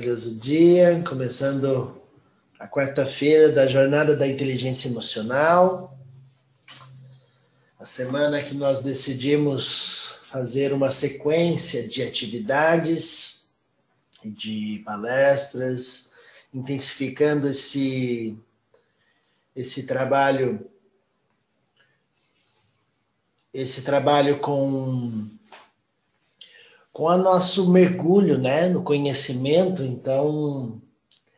maravilhoso dia, começando a quarta-feira da Jornada da Inteligência Emocional. A semana que nós decidimos fazer uma sequência de atividades e de palestras, intensificando esse, esse trabalho esse trabalho com com o nosso mergulho né, no conhecimento. Então,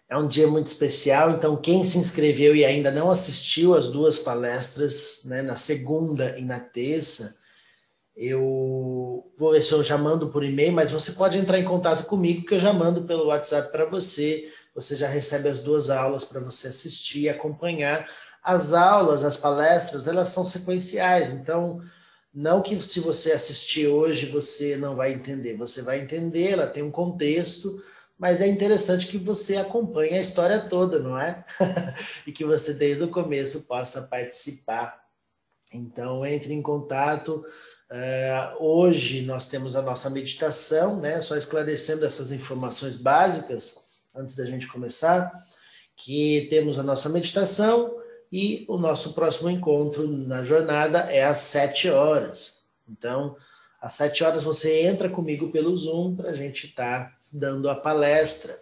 é um dia muito especial. Então, quem se inscreveu e ainda não assistiu às duas palestras, né, na segunda e na terça, eu vou ver se eu já mando por e-mail, mas você pode entrar em contato comigo, que eu já mando pelo WhatsApp para você. Você já recebe as duas aulas para você assistir e acompanhar. As aulas, as palestras, elas são sequenciais. Então, não que se você assistir hoje você não vai entender, você vai entender, ela tem um contexto, mas é interessante que você acompanhe a história toda, não é? e que você desde o começo possa participar. Então entre em contato. Uh, hoje nós temos a nossa meditação, né? Só esclarecendo essas informações básicas antes da gente começar, que temos a nossa meditação e o nosso próximo encontro na jornada é às sete horas. Então, às sete horas você entra comigo pelo Zoom para a gente estar tá dando a palestra.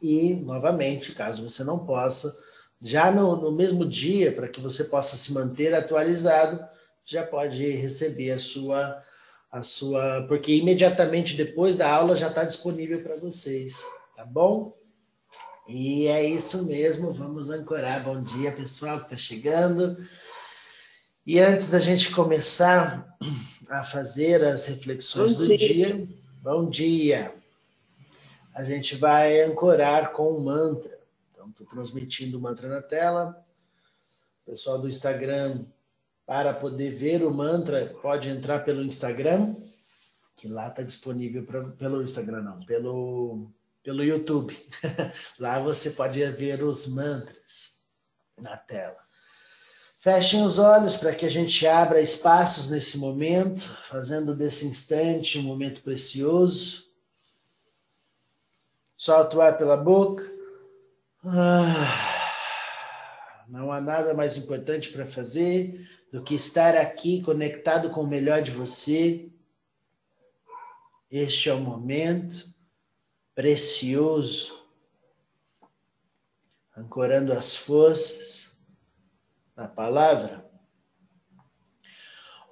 E, novamente, caso você não possa, já no, no mesmo dia, para que você possa se manter atualizado, já pode receber a sua, a sua. Porque imediatamente depois da aula já está disponível para vocês, tá bom? E é isso mesmo, vamos ancorar. Bom dia, pessoal que está chegando. E antes da gente começar a fazer as reflexões bom do dia. dia, bom dia. A gente vai ancorar com o mantra. Então, estou transmitindo o mantra na tela. O pessoal do Instagram, para poder ver o mantra, pode entrar pelo Instagram, que lá está disponível pra, pelo Instagram, não, pelo pelo YouTube. Lá você pode ver os mantras na tela. Fechem os olhos para que a gente abra espaços nesse momento, fazendo desse instante um momento precioso. Solta o ar pela boca. Ah, não há nada mais importante para fazer do que estar aqui conectado com o melhor de você. Este é o momento precioso, ancorando as forças na palavra.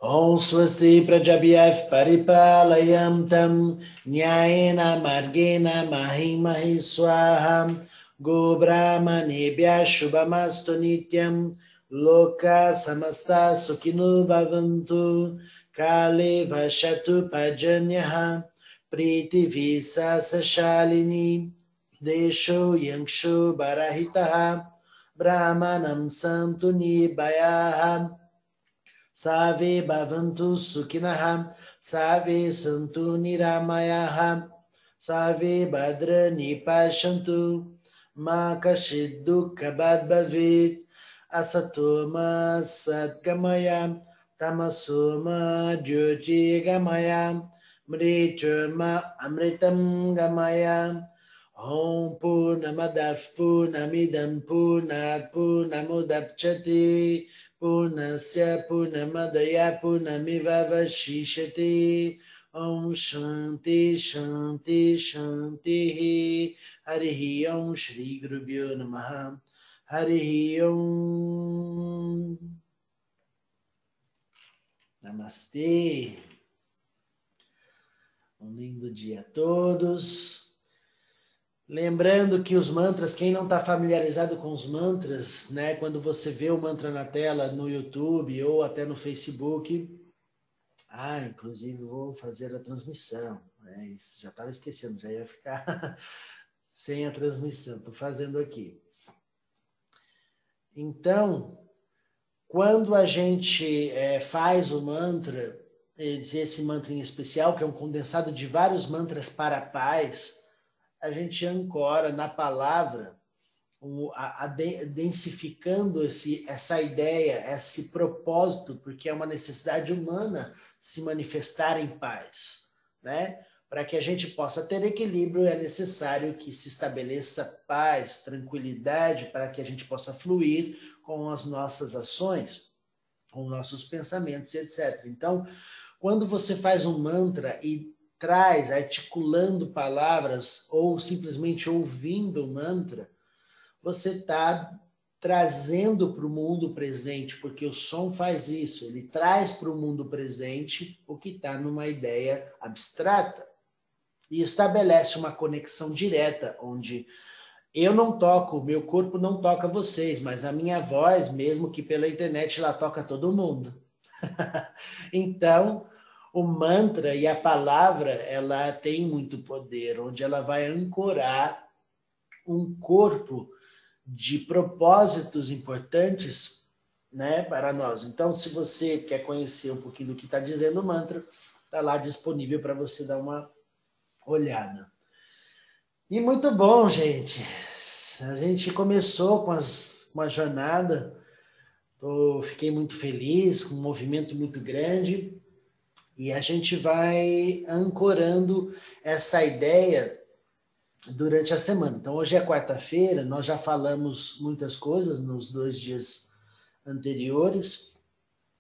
Om Swasti Prajabhyav Paripalayam Tam Nyayena Margena Mahi Mahi Swaham Go Brahmanebhya Shubhamastu Nityam Loka Samasta Sukhinu Bhavantu Kale Vashatu Pajanyaha Pritivisasashalini Desho Yangsho Barahitaha Brahmanam Santuni Bayaha Save Bhavantu Sukhinaha Save Santuni Ramayaha Save Badra Nipashantu Ma Kashiddu Kabad Bhavit Asatoma ma jyoti gamayam मा ज्योतिर्गमय Mriturma Amritam Gamaya Om Purnamadav Purnamidam Purnat Purnamudapchati Purnasya Purnamadaya Purnamiva Vashishati Om Shanti Shanti Shanti Harihi Om Shri Gurubhyo um lindo dia a todos. Lembrando que os mantras, quem não está familiarizado com os mantras, né, quando você vê o mantra na tela no YouTube ou até no Facebook, ah, inclusive vou fazer a transmissão. É isso, já estava esquecendo, já ia ficar sem a transmissão. Estou fazendo aqui. Então, quando a gente é, faz o mantra, esse mantra em especial, que é um condensado de vários mantras para a paz, a gente ancora na palavra, a, a densificando esse, essa ideia, esse propósito, porque é uma necessidade humana se manifestar em paz, né? Para que a gente possa ter equilíbrio, é necessário que se estabeleça paz, tranquilidade, para que a gente possa fluir com as nossas ações, com nossos pensamentos, etc. Então, quando você faz um mantra e traz articulando palavras ou simplesmente ouvindo o mantra, você está trazendo para o mundo presente, porque o som faz isso, ele traz para o mundo presente o que está numa ideia abstrata e estabelece uma conexão direta, onde eu não toco, meu corpo não toca vocês, mas a minha voz, mesmo que pela internet, ela toca todo mundo. então, o mantra e a palavra, ela tem muito poder, onde ela vai ancorar um corpo de propósitos importantes né, para nós. Então, se você quer conhecer um pouquinho do que está dizendo o mantra, está lá disponível para você dar uma olhada. E muito bom, gente. A gente começou com, as, com a jornada. Fiquei muito feliz, com um movimento muito grande. E a gente vai ancorando essa ideia durante a semana. Então, hoje é quarta-feira, nós já falamos muitas coisas nos dois dias anteriores.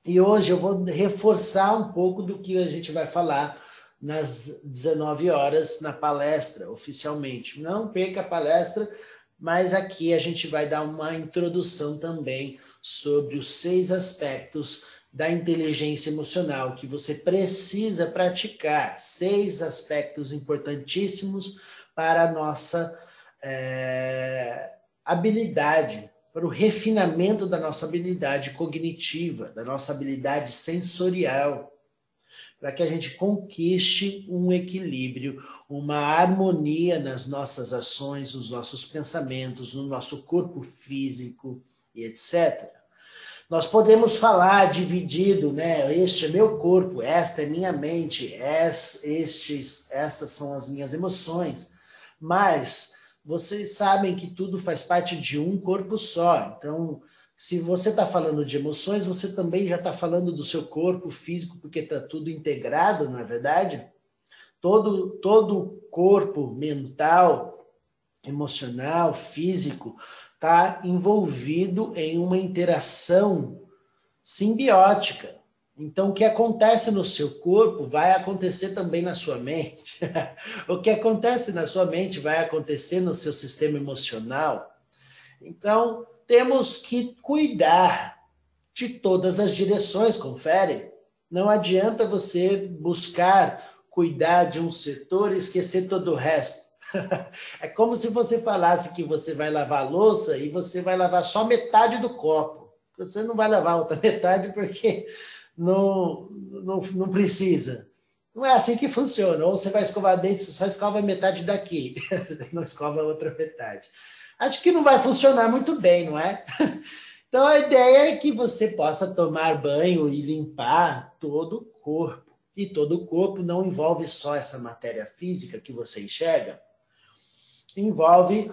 E hoje eu vou reforçar um pouco do que a gente vai falar nas 19 horas na palestra, oficialmente. Não perca a palestra, mas aqui a gente vai dar uma introdução também sobre os seis aspectos da inteligência emocional que você precisa praticar. Seis aspectos importantíssimos para a nossa é, habilidade, para o refinamento da nossa habilidade cognitiva, da nossa habilidade sensorial para que a gente conquiste um equilíbrio, uma harmonia nas nossas ações, nos nossos pensamentos, no nosso corpo físico e etc. Nós podemos falar dividido, né? Este é meu corpo, esta é minha mente, estes, estas são as minhas emoções. Mas vocês sabem que tudo faz parte de um corpo só. Então, se você está falando de emoções, você também já está falando do seu corpo físico, porque está tudo integrado, não é verdade? Todo, todo corpo mental, emocional, físico, está envolvido em uma interação simbiótica. Então, o que acontece no seu corpo vai acontecer também na sua mente. o que acontece na sua mente vai acontecer no seu sistema emocional. Então, temos que cuidar de todas as direções, confere? Não adianta você buscar cuidar de um setor e esquecer todo o resto. é como se você falasse que você vai lavar a louça e você vai lavar só metade do copo. Você não vai lavar a outra metade porque não, não, não precisa. Não é assim que funciona. Ou você vai escovar dente, você só escova metade daqui, não escova a outra metade acho que não vai funcionar muito bem, não é? Então a ideia é que você possa tomar banho e limpar todo o corpo. E todo o corpo não envolve só essa matéria física que você enxerga, envolve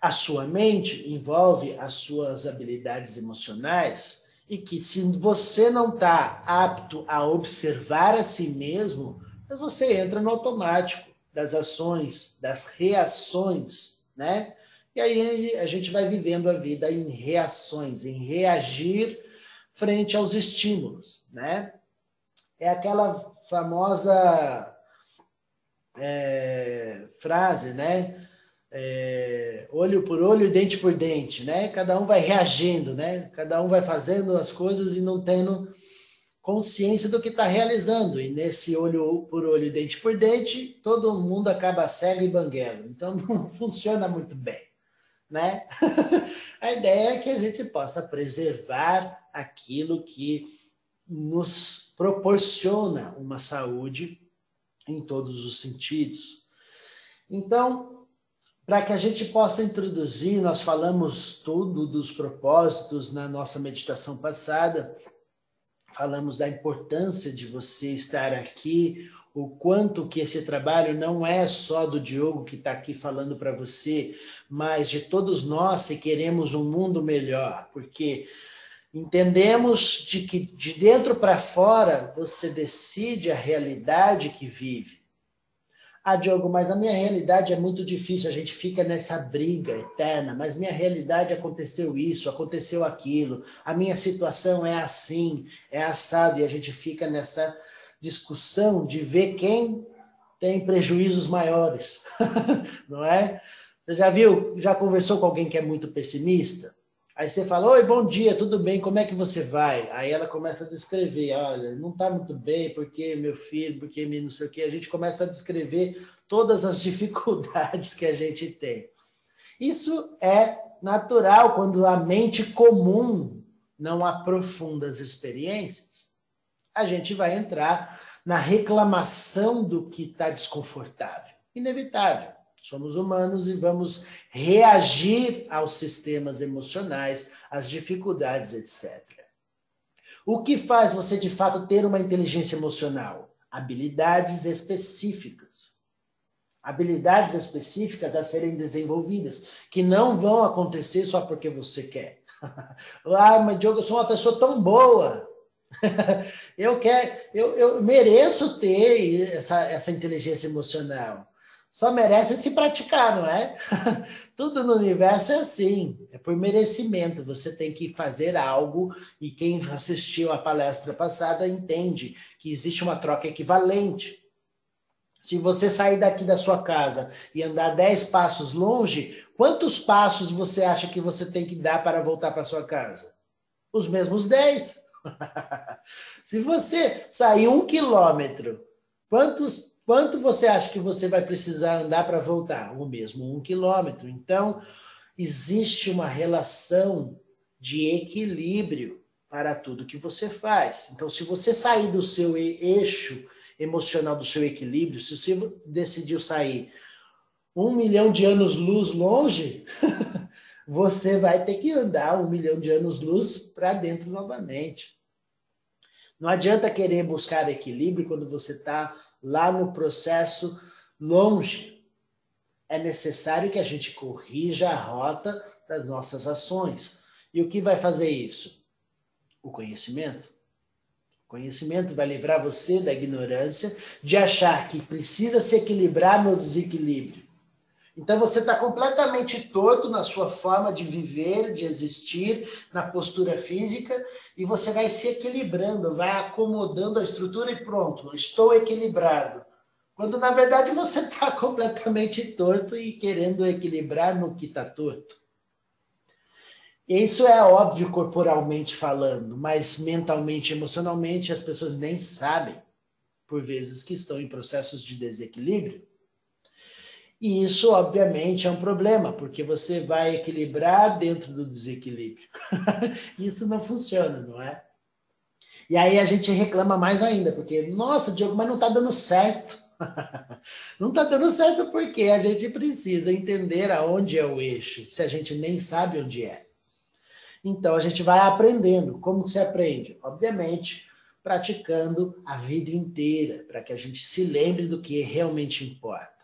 a sua mente, envolve as suas habilidades emocionais, e que se você não está apto a observar a si mesmo, você entra no automático das ações, das reações, né? E aí a gente vai vivendo a vida em reações, em reagir frente aos estímulos, né? É aquela famosa é, frase, né? É, olho por olho, dente por dente, né? Cada um vai reagindo, né? Cada um vai fazendo as coisas e não tendo consciência do que está realizando. E nesse olho por olho, dente por dente, todo mundo acaba cego e banguelo. Então não funciona muito bem né? a ideia é que a gente possa preservar aquilo que nos proporciona uma saúde em todos os sentidos. Então, para que a gente possa introduzir, nós falamos tudo dos propósitos na nossa meditação passada, falamos da importância de você estar aqui o quanto que esse trabalho não é só do Diogo que está aqui falando para você, mas de todos nós se queremos um mundo melhor, porque entendemos de que de dentro para fora você decide a realidade que vive. Ah, Diogo, mas a minha realidade é muito difícil, a gente fica nessa briga eterna, mas minha realidade aconteceu isso, aconteceu aquilo, a minha situação é assim, é assado, e a gente fica nessa discussão de ver quem tem prejuízos maiores, não é? Você já viu, já conversou com alguém que é muito pessimista? Aí você fala, oi, bom dia, tudo bem, como é que você vai? Aí ela começa a descrever, olha, não está muito bem, porque meu filho, porque não sei o quê. A gente começa a descrever todas as dificuldades que a gente tem. Isso é natural quando a mente comum não aprofunda as experiências. A gente vai entrar na reclamação do que está desconfortável. Inevitável. Somos humanos e vamos reagir aos sistemas emocionais, às dificuldades, etc. O que faz você de fato ter uma inteligência emocional? Habilidades específicas. Habilidades específicas a serem desenvolvidas, que não vão acontecer só porque você quer. ah, mas Diogo, eu sou uma pessoa tão boa. eu quero, eu, eu mereço ter essa, essa inteligência emocional só merece se praticar, não é? Tudo no universo é assim, é por merecimento. Você tem que fazer algo e quem assistiu a palestra passada entende que existe uma troca equivalente. Se você sair daqui da sua casa e andar 10 passos longe, quantos passos você acha que você tem que dar para voltar para sua casa? Os mesmos 10. Se você sair um quilômetro, quantos Quanto você acha que você vai precisar andar para voltar? O mesmo um quilômetro. Então, existe uma relação de equilíbrio para tudo que você faz. Então, se você sair do seu eixo emocional, do seu equilíbrio, se você decidiu sair um milhão de anos-luz longe, você vai ter que andar um milhão de anos-luz para dentro novamente. Não adianta querer buscar equilíbrio quando você está lá no processo longe. É necessário que a gente corrija a rota das nossas ações. E o que vai fazer isso? O conhecimento. O conhecimento vai livrar você da ignorância, de achar que precisa se equilibrar no desequilíbrio. Então você está completamente torto na sua forma de viver, de existir, na postura física, e você vai se equilibrando, vai acomodando a estrutura e pronto, estou equilibrado. Quando na verdade você está completamente torto e querendo equilibrar no que está torto. Isso é óbvio corporalmente falando, mas mentalmente, emocionalmente, as pessoas nem sabem, por vezes, que estão em processos de desequilíbrio. E isso, obviamente, é um problema, porque você vai equilibrar dentro do desequilíbrio. isso não funciona, não é? E aí a gente reclama mais ainda, porque, nossa, Diogo, mas não está dando certo. não está dando certo porque a gente precisa entender aonde é o eixo, se a gente nem sabe onde é. Então a gente vai aprendendo. Como que se aprende? Obviamente, praticando a vida inteira, para que a gente se lembre do que realmente importa.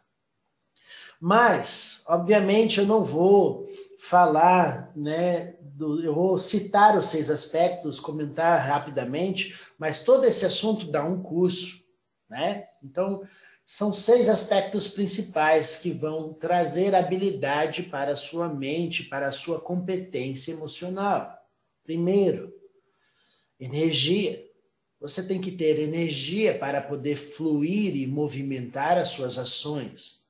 Mas, obviamente, eu não vou falar, né, do, eu vou citar os seis aspectos, comentar rapidamente, mas todo esse assunto dá um curso, né? Então, são seis aspectos principais que vão trazer habilidade para a sua mente, para a sua competência emocional. Primeiro, energia. Você tem que ter energia para poder fluir e movimentar as suas ações.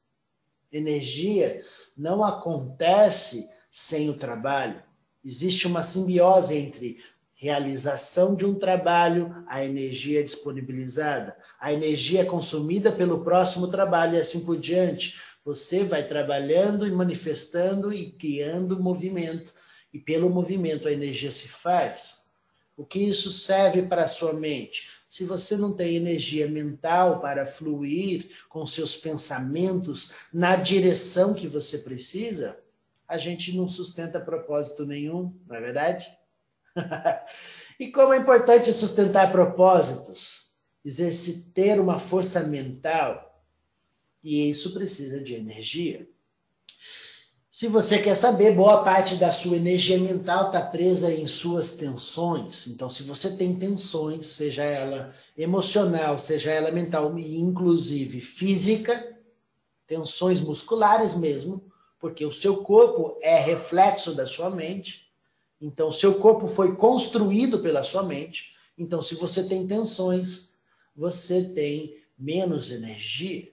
Energia não acontece sem o trabalho. Existe uma simbiose entre realização de um trabalho, a energia disponibilizada, a energia consumida pelo próximo trabalho e assim por diante. Você vai trabalhando e manifestando e criando movimento, e pelo movimento a energia se faz. O que isso serve para a sua mente? Se você não tem energia mental para fluir com seus pensamentos na direção que você precisa, a gente não sustenta propósito nenhum, não é verdade? e como é importante sustentar propósitos, exercitar uma força mental, e isso precisa de energia. Se você quer saber, boa parte da sua energia mental está presa em suas tensões. Então, se você tem tensões, seja ela emocional, seja ela mental e inclusive física, tensões musculares mesmo, porque o seu corpo é reflexo da sua mente. Então, seu corpo foi construído pela sua mente. Então, se você tem tensões, você tem menos energia,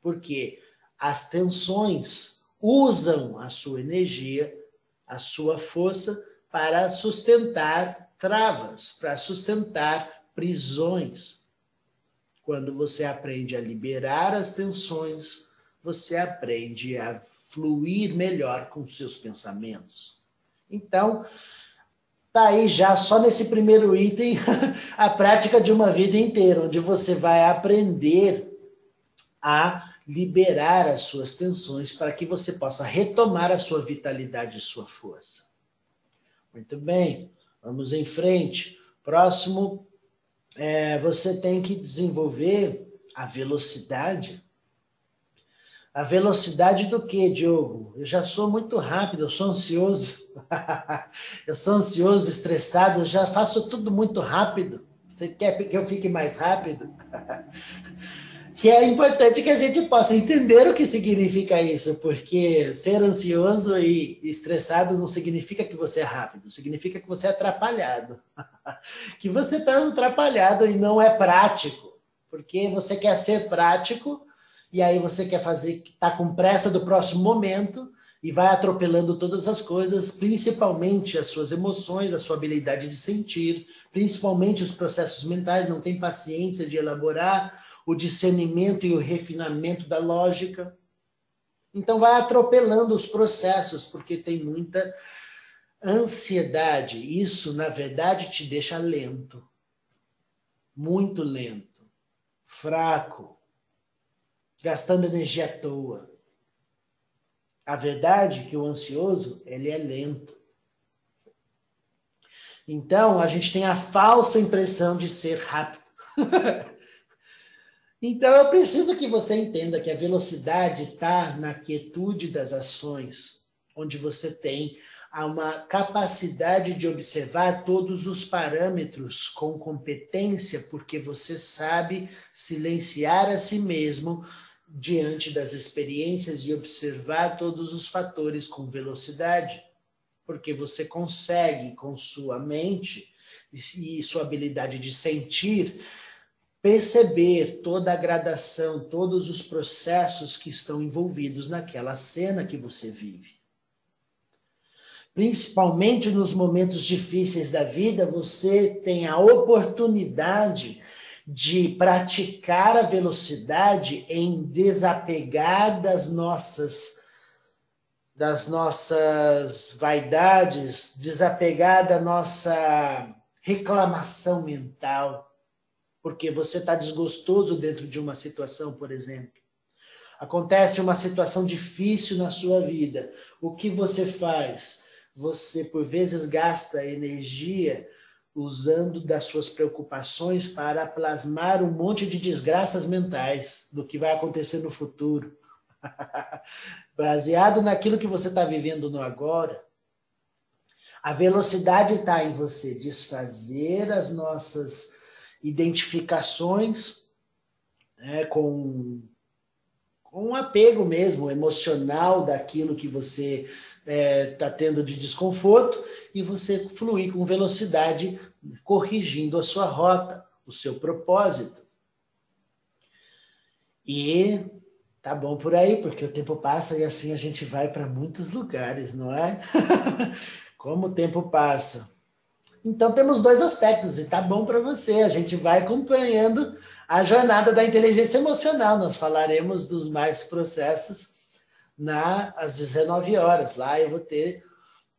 porque as tensões usam a sua energia, a sua força para sustentar travas, para sustentar prisões. Quando você aprende a liberar as tensões, você aprende a fluir melhor com seus pensamentos. Então, tá aí já só nesse primeiro item a prática de uma vida inteira, onde você vai aprender a liberar as suas tensões para que você possa retomar a sua vitalidade e sua força. Muito bem, vamos em frente. Próximo, é, você tem que desenvolver a velocidade a velocidade do que, Diogo? Eu já sou muito rápido, eu sou ansioso. eu sou ansioso, estressado, eu já faço tudo muito rápido. Você quer que eu fique mais rápido? que é importante que a gente possa entender o que significa isso, porque ser ansioso e estressado não significa que você é rápido, significa que você é atrapalhado. que você está atrapalhado e não é prático, porque você quer ser prático e aí você quer fazer, está com pressa do próximo momento e vai atropelando todas as coisas, principalmente as suas emoções, a sua habilidade de sentir, principalmente os processos mentais, não tem paciência de elaborar o discernimento e o refinamento da lógica. Então vai atropelando os processos, porque tem muita ansiedade. Isso, na verdade, te deixa lento. Muito lento, fraco, gastando energia à toa. A verdade é que o ansioso, ele é lento. Então, a gente tem a falsa impressão de ser rápido. então, eu preciso que você entenda que a velocidade está na quietude das ações, onde você tem uma capacidade de observar todos os parâmetros com competência, porque você sabe silenciar a si mesmo diante das experiências e observar todos os fatores com velocidade, porque você consegue, com sua mente e sua habilidade de sentir, perceber toda a gradação, todos os processos que estão envolvidos naquela cena que você vive. Principalmente nos momentos difíceis da vida, você tem a oportunidade de praticar a velocidade em desapegar das nossas das nossas vaidades, desapegar da nossa reclamação mental, porque você está desgostoso dentro de uma situação, por exemplo. Acontece uma situação difícil na sua vida. O que você faz? Você, por vezes, gasta energia usando das suas preocupações para plasmar um monte de desgraças mentais do que vai acontecer no futuro. Baseado naquilo que você está vivendo no agora, a velocidade está em você desfazer as nossas identificações né, com, com um apego mesmo emocional daquilo que você está é, tá tendo de desconforto e você fluir com velocidade, corrigindo a sua rota, o seu propósito. E tá bom por aí, porque o tempo passa e assim a gente vai para muitos lugares, não é? Como o tempo passa. Então temos dois aspectos e tá bom para você. A gente vai acompanhando a jornada da inteligência emocional. Nós falaremos dos mais processos na, às 19 horas. Lá eu vou ter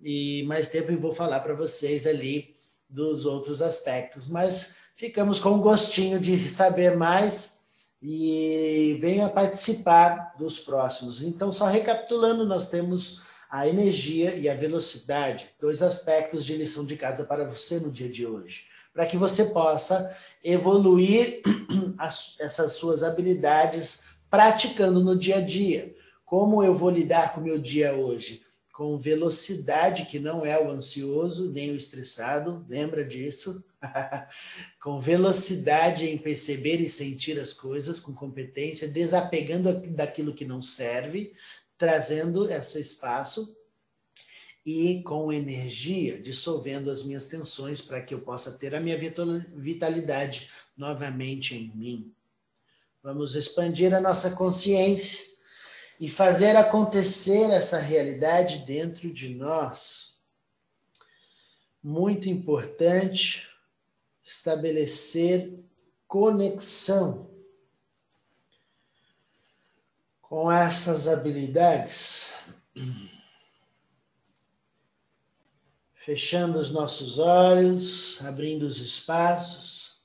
e mais tempo e vou falar para vocês ali dos outros aspectos. Mas ficamos com um gostinho de saber mais e venha participar dos próximos. Então, só recapitulando, nós temos a energia e a velocidade, dois aspectos de lição de casa para você no dia de hoje, para que você possa evoluir as, essas suas habilidades praticando no dia a dia. Como eu vou lidar com o meu dia hoje? com velocidade, que não é o ansioso nem o estressado, lembra disso? com velocidade em perceber e sentir as coisas, com competência, desapegando daquilo que não serve, trazendo esse espaço e com energia, dissolvendo as minhas tensões para que eu possa ter a minha vitalidade novamente em mim. Vamos expandir a nossa consciência e fazer acontecer essa realidade dentro de nós. Muito importante estabelecer conexão com essas habilidades. Fechando os nossos olhos, abrindo os espaços,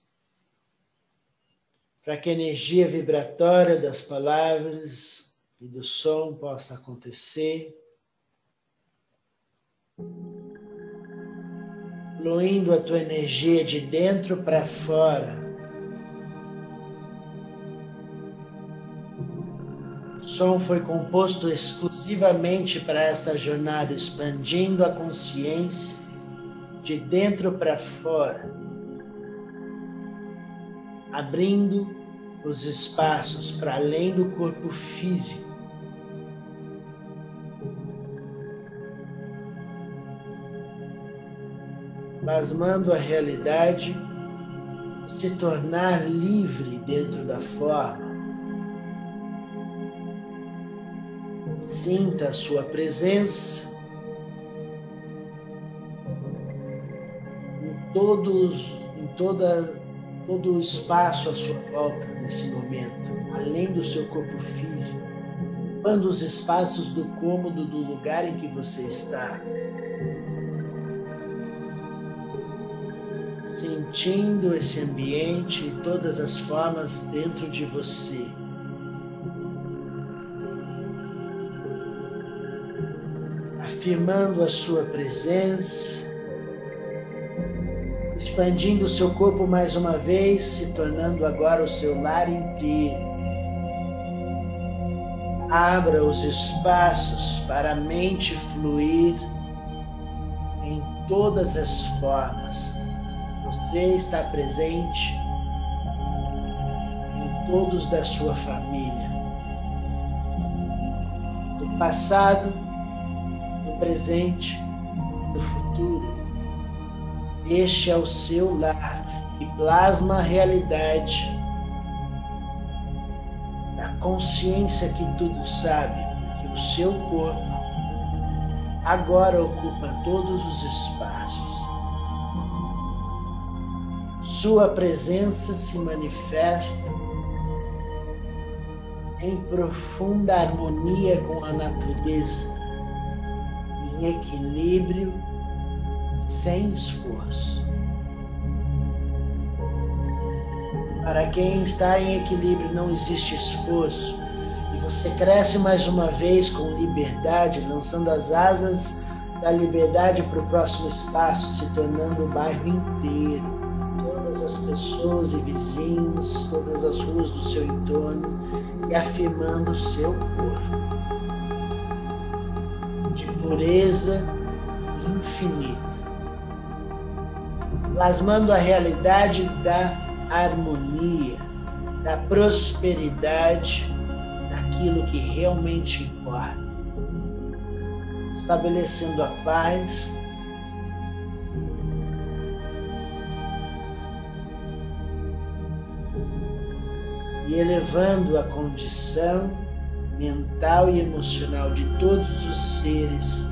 para que a energia vibratória das palavras e do som possa acontecer. fluindo a tua energia de dentro para fora. Som foi composto exclusivamente para esta jornada, expandindo a consciência de dentro para fora, abrindo os espaços para além do corpo físico plasmando a realidade, se tornar livre dentro da forma. Sinta a sua presença em todos, em toda, todo o espaço à sua volta nesse momento, além do seu corpo físico, quando os espaços do cômodo do lugar em que você está. sentindo esse ambiente e todas as formas dentro de você. Afirmando a sua presença, expandindo o seu corpo mais uma vez, se tornando agora o seu lar inteiro. Abra os espaços para a mente fluir em todas as formas você está presente em todos da sua família, do passado, presente e do futuro. Este é o seu lar e plasma a realidade da consciência que tudo sabe, que o seu corpo agora ocupa todos os espaços sua presença se manifesta em profunda harmonia com a natureza, em equilíbrio, sem esforço. Para quem está em equilíbrio, não existe esforço, e você cresce mais uma vez com liberdade, lançando as asas da liberdade para o próximo espaço, se tornando o bairro inteiro. Todas as pessoas e vizinhos, todas as ruas do seu entorno e afirmando o seu corpo pureza infinita, plasmando a realidade da harmonia, da prosperidade, daquilo que realmente importa, estabelecendo a paz e elevando a condição mental e emocional de todos os seres,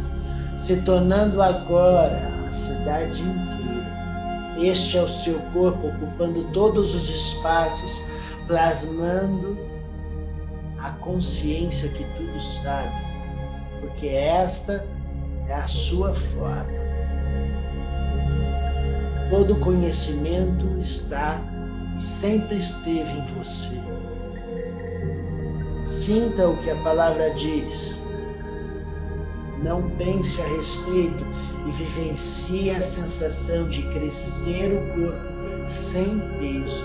se tornando agora a cidade inteira. Este é o seu corpo ocupando todos os espaços, plasmando a consciência que tudo sabe, porque esta é a sua forma. Todo conhecimento está e sempre esteve em você. Sinta o que a palavra diz. Não pense a respeito e vivencie a sensação de crescer o corpo sem peso,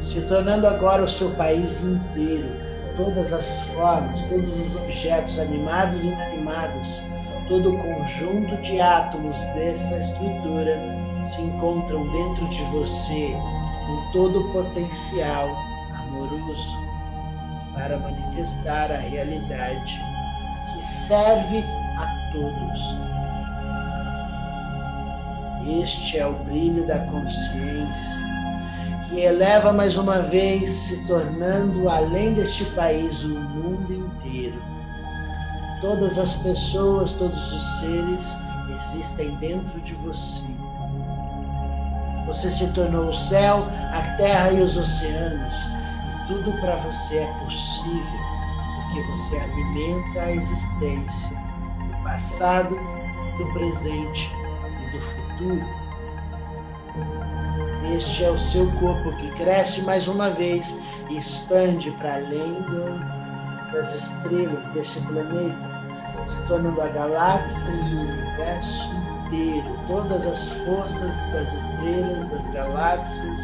se tornando agora o seu país inteiro, todas as formas, todos os objetos animados e inanimados, todo o conjunto de átomos dessa estrutura se encontram dentro de você com todo o potencial amoroso para manifestar a realidade que serve a todos. Este é o brilho da consciência que eleva mais uma vez, se tornando além deste país o mundo inteiro. Todas as pessoas, todos os seres existem dentro de você. Você se tornou o céu, a terra e os oceanos, tudo para você é possível, porque você alimenta a existência do passado, do presente e do futuro. Este é o seu corpo que cresce mais uma vez e expande para além do, das estrelas deste planeta, se tornando a galáxia e o universo inteiro. Todas as forças das estrelas, das galáxias,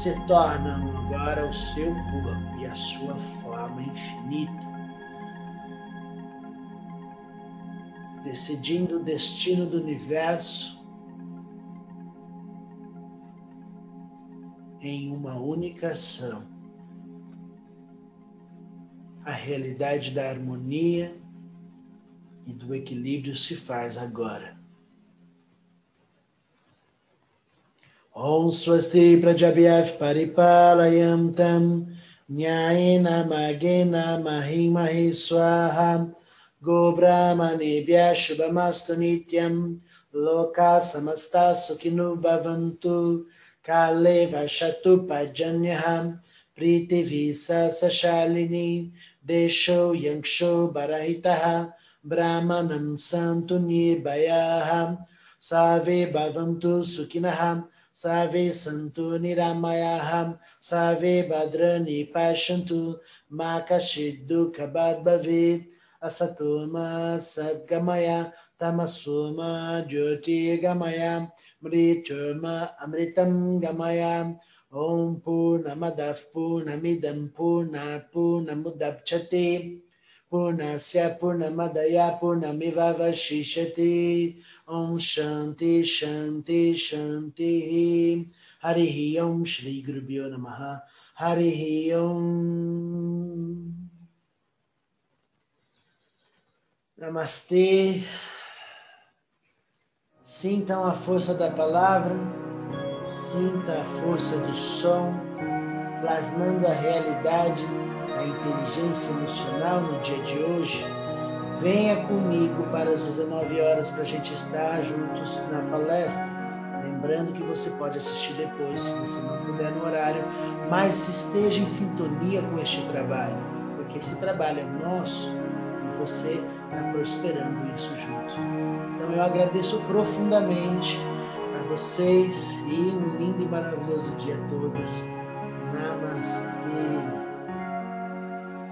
se tornam agora o seu corpo e a sua forma infinita. Decidindo o destino do universo em uma única ação. A realidade da harmonia e do equilíbrio se faz agora. Om Swasti Prajabhyaf Paripalayam Tam Nyayena Magena Mahi Mahi Swaham Gobramanibyah Shubhamastu Nityam Loka Samasta Sukhinu Bhavantu Kale Vashatu Pajanyaham Pritivisa Sashalini Desho Yanksho Barahitaha Brahmanam Santu Nibayaham Save Bhavantu Sukhinaham सर्वे सन्तु निरामयाः सर्वे भद्राणि पश्यन्तु मा कश्चित् दुःखभाग् भवेत् असतो मा सद्गमय तमसो मा ज्योतिर्गमय Mriturma Amritam Gamaya Om Purnamadav Purnamidam Purnat Purnamudapchate Purnasya Purnamadaya Purnamiva Vashishati Om Shanti Shanti Shanti. Harihi Om Shri Gurubhyo Namaha. Harihi Om. Namaste Sintam a força da palavra, sinta a força do som, plasmando a realidade, a inteligência emocional no dia de hoje. Venha comigo para as 19 horas para a gente estar juntos na palestra. Lembrando que você pode assistir depois, se você não puder no horário, mas esteja em sintonia com este trabalho, porque esse trabalho é nosso e você está prosperando isso junto. Então eu agradeço profundamente a vocês e um lindo e maravilhoso dia a todos. Namastê.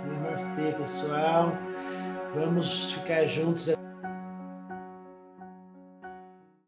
Namastê, pessoal. Vamos ficar juntos.